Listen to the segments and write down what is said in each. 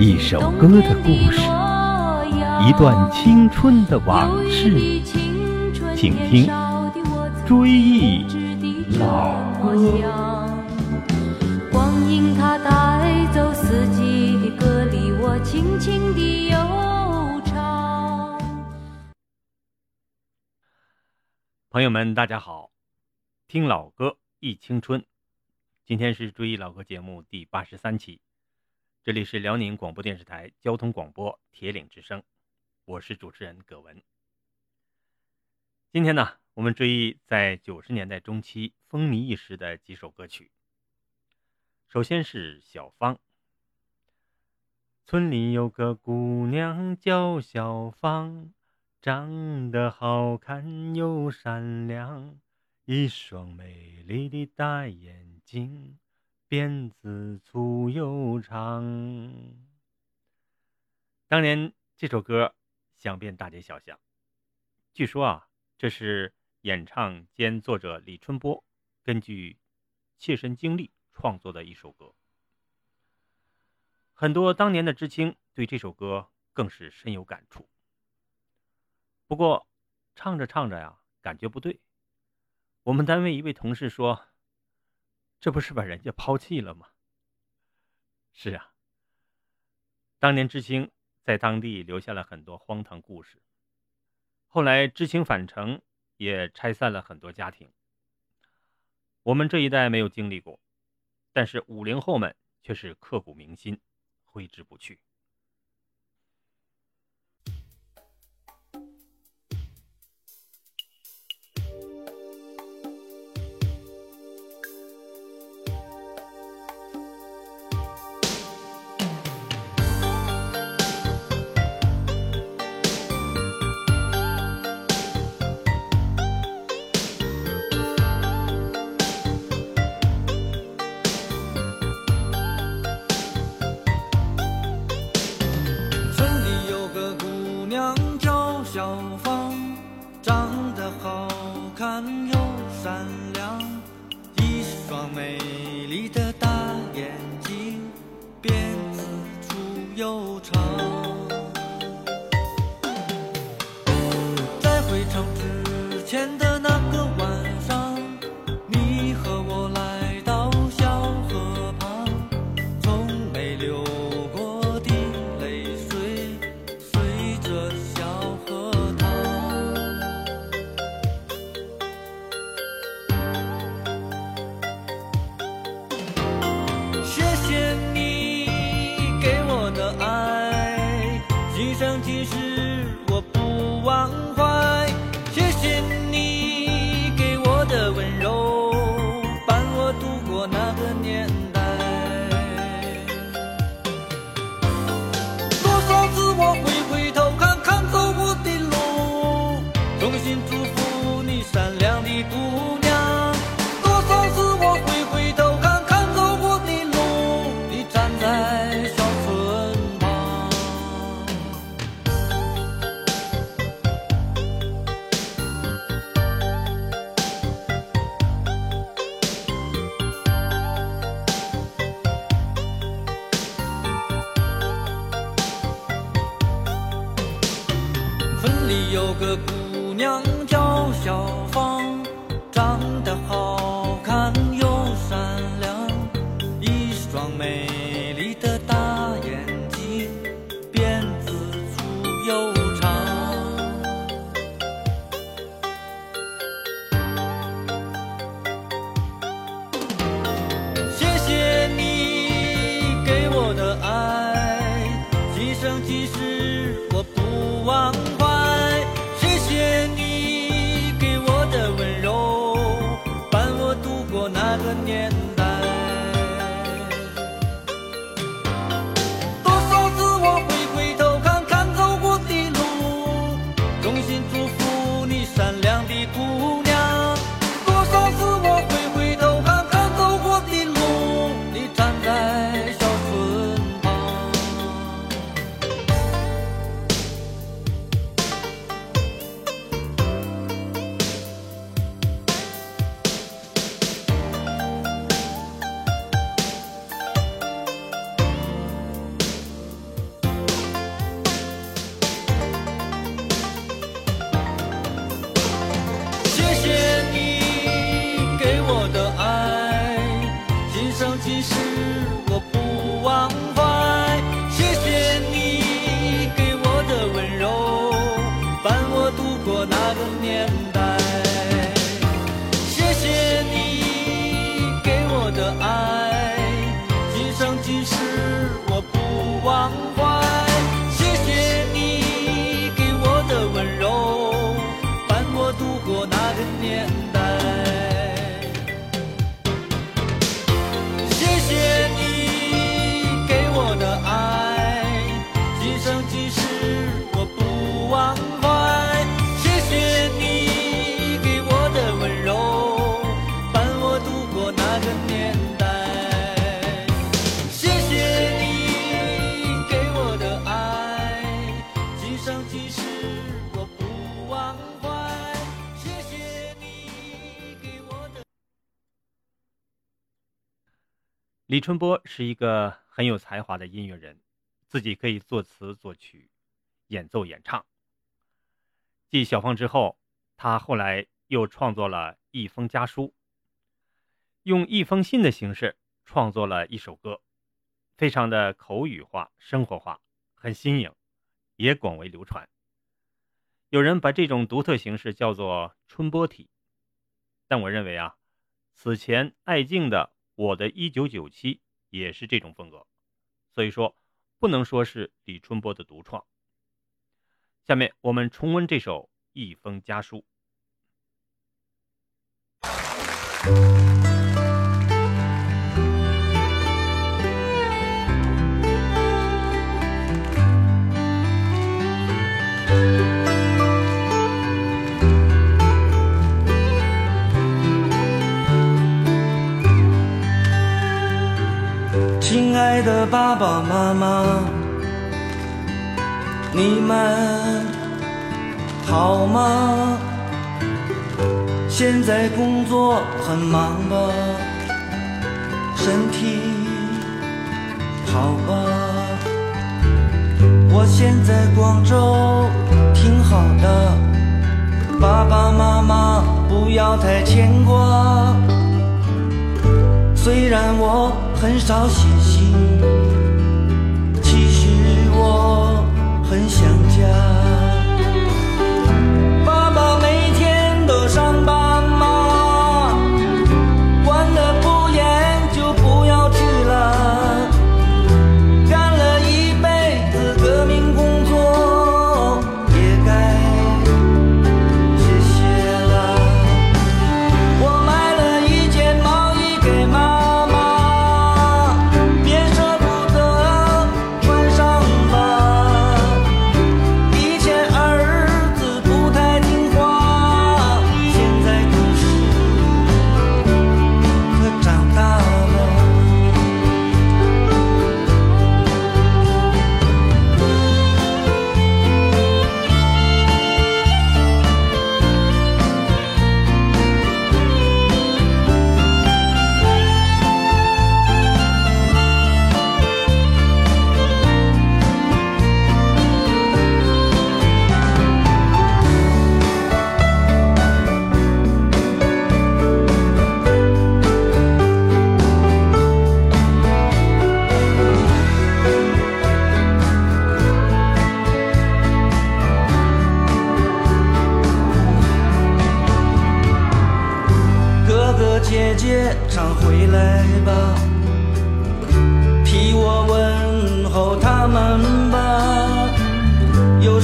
一首歌的故事，一段青春的往事，请听《追忆老歌》。光阴它带走四季的歌里，我轻轻地悠唱。朋友们，大家好，听老歌忆青春。今天是追忆老歌节目第八十三期，这里是辽宁广播电视台交通广播铁岭之声，我是主持人葛文。今天呢，我们追忆在九十年代中期风靡一时的几首歌曲。首先是小芳。村里有个姑娘叫小芳，长得好看又善良，一双美丽的大眼。睛辫子粗又长。当年这首歌响遍大街小巷。据说啊，这是演唱兼作者李春波根据切身经历创作的一首歌。很多当年的知青对这首歌更是深有感触。不过，唱着唱着呀，感觉不对。我们单位一位同事说。这不是把人家抛弃了吗？是啊，当年知青在当地留下了很多荒唐故事。后来知青返城，也拆散了很多家庭。我们这一代没有经历过，但是五零后们却是刻骨铭心，挥之不去。天的。里有个姑娘叫小芳长得好看又善良一双美丽的大眼睛辫子粗又长。谢谢你给我的爱今生今世我不忘年谢谢你给我的爱今生今世我不忘怀谢谢你给我的李春波是一个很有才华的音乐人自己可以作词作曲演奏演唱。继小芳之后他后来又创作了一封家书。用一封信的形式创作了一首歌，非常的口语化、生活化，很新颖，也广为流传。有人把这种独特形式叫做“春波体”，但我认为啊，此前艾敬的。我的一九九七也是这种风格，所以说不能说是李春波的独创。下面我们重温这首《一封家书》。爸爸妈妈，你们好吗？现在工作很忙吧？身体好吧？我现在广州挺好的，爸爸妈妈不要太牵挂。虽然我很少写信，其实我很想家。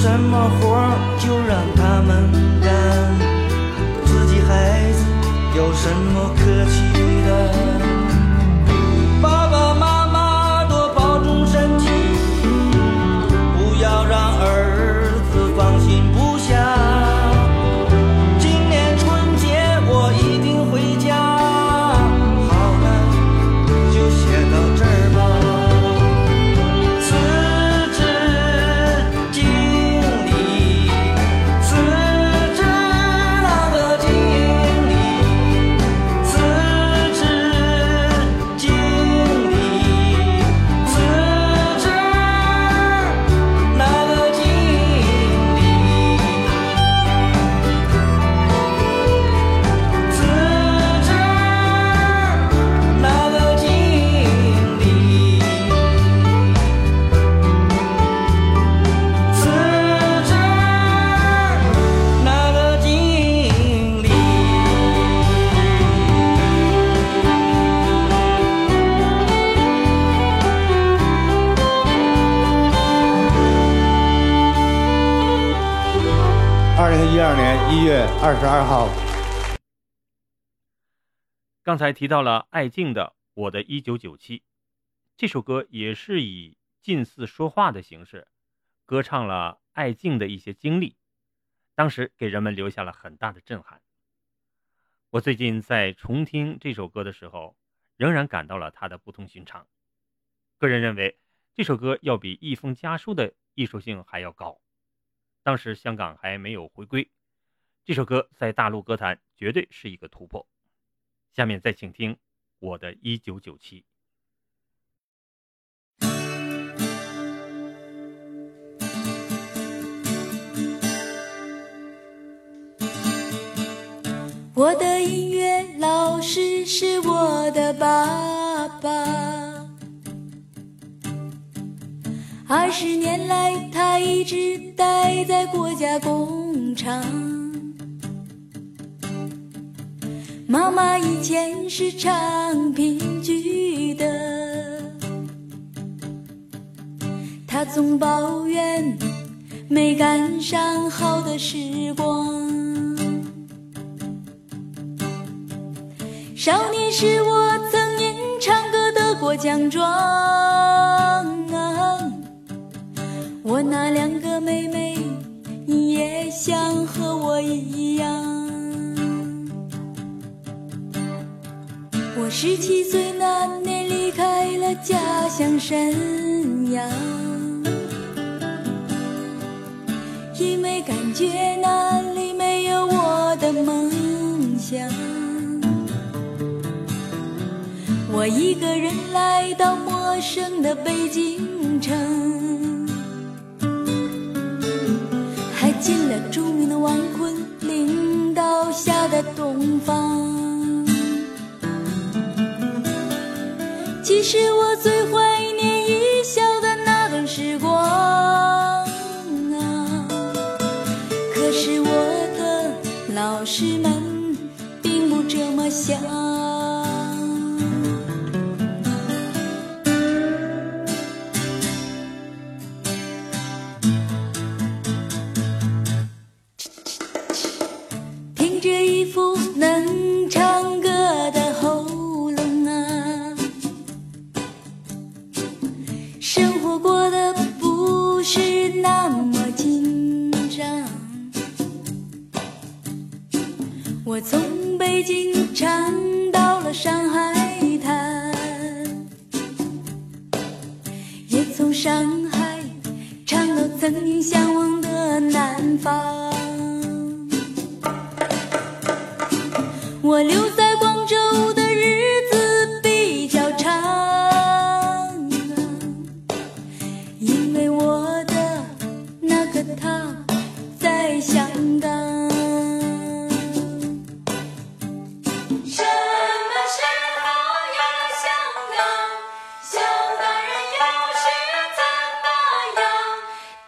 什么活儿就让他们干？自己孩子有什么可气的？一月二十二号，刚才提到了艾敬的《我的一九九七》，这首歌也是以近似说话的形式，歌唱了艾敬的一些经历，当时给人们留下了很大的震撼。我最近在重听这首歌的时候，仍然感到了它的不同寻常。个人认为，这首歌要比《一封家书》的艺术性还要高。当时香港还没有回归。这首歌在大陆歌坛绝对是一个突破。下面再请听我的一九九七。我的音乐老师是我的爸爸。二十年来他一直待在国家工厂妈妈以前是唱评剧的，她总抱怨没赶上好的时光。少年时我曾因唱歌得过奖状，我那两个妹妹也想和我一样。十七岁那年离开了家乡沈阳，因为感觉那里没有我的梦想。我一个人来到陌生的北京城，其实我最生活过得不是那么紧张。我从北京唱到了上海滩，也从上海唱到曾经向往的南方。我留那个他在香港。什么时候有了香港？香港人又是怎么样？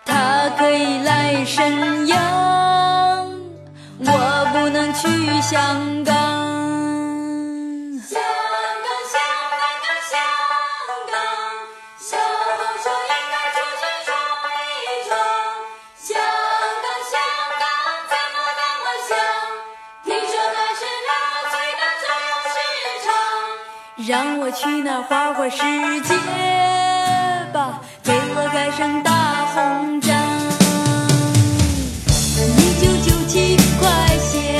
他可以来沈阳，我不能去香。让我去那花花世界吧，给我盖上大红章。一九九七，快些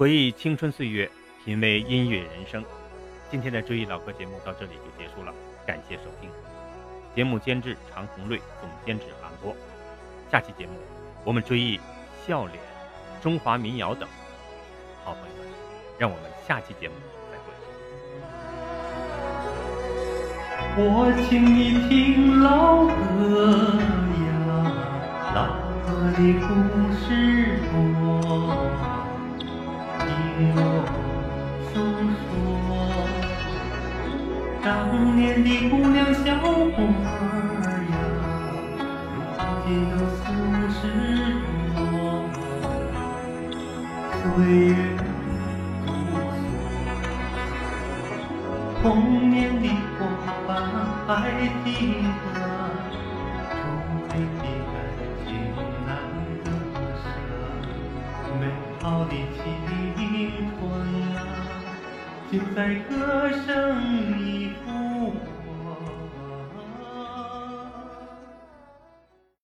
回忆青春岁月，品味音乐人生。今天的追忆老歌节目到这里就结束了，感谢收听。节目监制常红瑞，总监制韩波。下期节目我们追忆笑脸、中华民谣等。好朋友们，让我们下期节目再会。我请你听老歌呀，老歌的故事，听我诉说。当年的姑娘